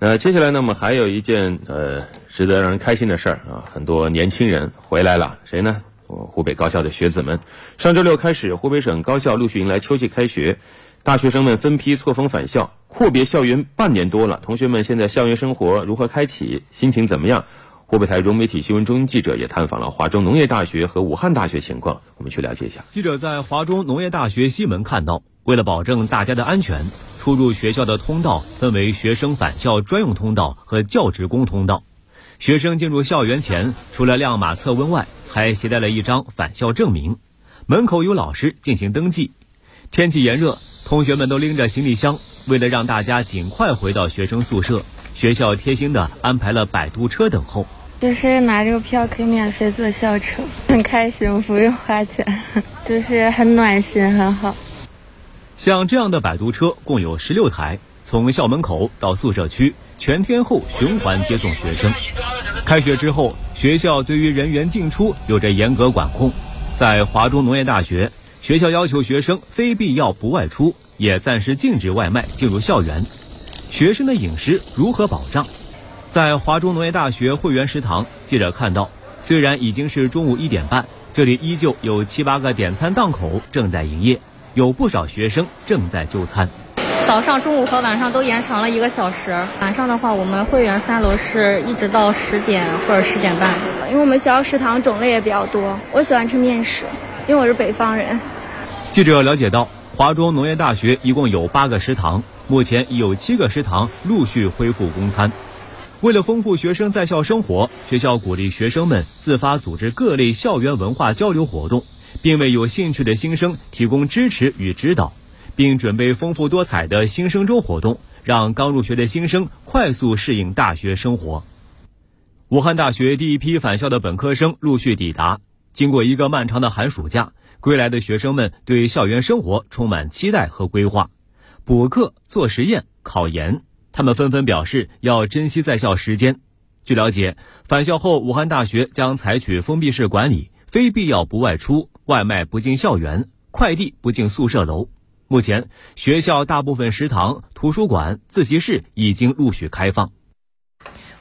那接下来呢，我们还有一件呃值得让人开心的事儿啊，很多年轻人回来了，谁呢？我湖北高校的学子们，上周六开始，湖北省高校陆续迎来秋季开学，大学生们分批错峰返校，阔别校园半年多了，同学们现在校园生活如何开启，心情怎么样？湖北台融媒体新闻中心记者也探访了华中农业大学和武汉大学情况，我们去了解一下。记者在华中农业大学西门看到，为了保证大家的安全。出入学校的通道分为学生返校专用通道和教职工通道。学生进入校园前，除了亮码测温外，还携带了一张返校证明。门口有老师进行登记。天气炎热，同学们都拎着行李箱。为了让大家尽快回到学生宿舍，学校贴心的安排了摆渡车等候。就是拿这个票可以免费坐校车，很开心，不用花钱，就是很暖心，很好。像这样的摆渡车共有十六台，从校门口到宿舍区全天候循环接送学生。开学之后，学校对于人员进出有着严格管控。在华中农业大学，学校要求学生非必要不外出，也暂时禁止外卖进入校园。学生的饮食如何保障？在华中农业大学会员食堂，记者看到，虽然已经是中午一点半，这里依旧有七八个点餐档口正在营业。有不少学生正在就餐。早上、中午和晚上都延长了一个小时。晚上的话，我们会员三楼是一直到十点或者十点半。因为我们学校食堂种类也比较多，我喜欢吃面食，因为我是北方人。记者了解到，华中农业大学一共有八个食堂，目前已有七个食堂陆续恢复供餐。为了丰富学生在校生活，学校鼓励学生们自发组织各类校园文化交流活动。并为有兴趣的新生提供支持与指导，并准备丰富多彩的新生周活动，让刚入学的新生快速适应大学生活。武汉大学第一批返校的本科生陆续抵达，经过一个漫长的寒暑假，归来的学生们对校园生活充满期待和规划。补课、做实验、考研，他们纷纷表示要珍惜在校时间。据了解，返校后，武汉大学将采取封闭式管理，非必要不外出。外卖不进校园，快递不进宿舍楼。目前，学校大部分食堂、图书馆、自习室已经陆续开放。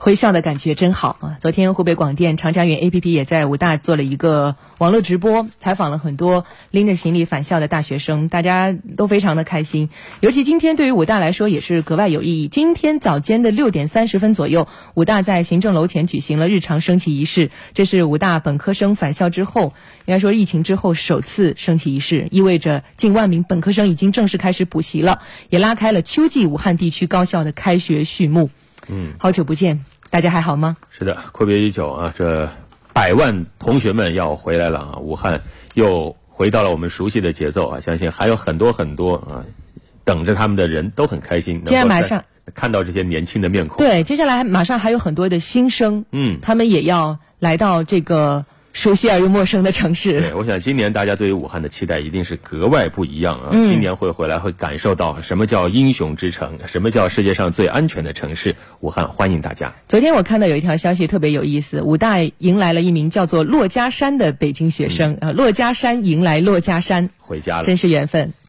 回校的感觉真好啊！昨天湖北广电长江源 APP 也在武大做了一个网络直播，采访了很多拎着行李返校的大学生，大家都非常的开心。尤其今天对于武大来说也是格外有意义。今天早间的六点三十分左右，武大在行政楼前举行了日常升旗仪式，这是武大本科生返校之后，应该说疫情之后首次升旗仪式，意味着近万名本科生已经正式开始补习了，也拉开了秋季武汉地区高校的开学序幕。嗯，好久不见，大家还好吗？是的，阔别已久啊，这百万同学们要回来了啊！武汉又回到了我们熟悉的节奏啊！相信还有很多很多啊，等着他们的人都很开心。接下来马上看到这些年轻的面孔，对，接下来马上还有很多的新生，嗯，他们也要来到这个。熟悉而又陌生的城市。对，我想今年大家对于武汉的期待一定是格外不一样啊！今年会回来会感受到什么叫英雄之城，什么叫世界上最安全的城市——武汉，欢迎大家。昨天我看到有一条消息特别有意思，武大迎来了一名叫做骆家山的北京学生，啊，骆家山迎来骆家山，回家了，真是缘分。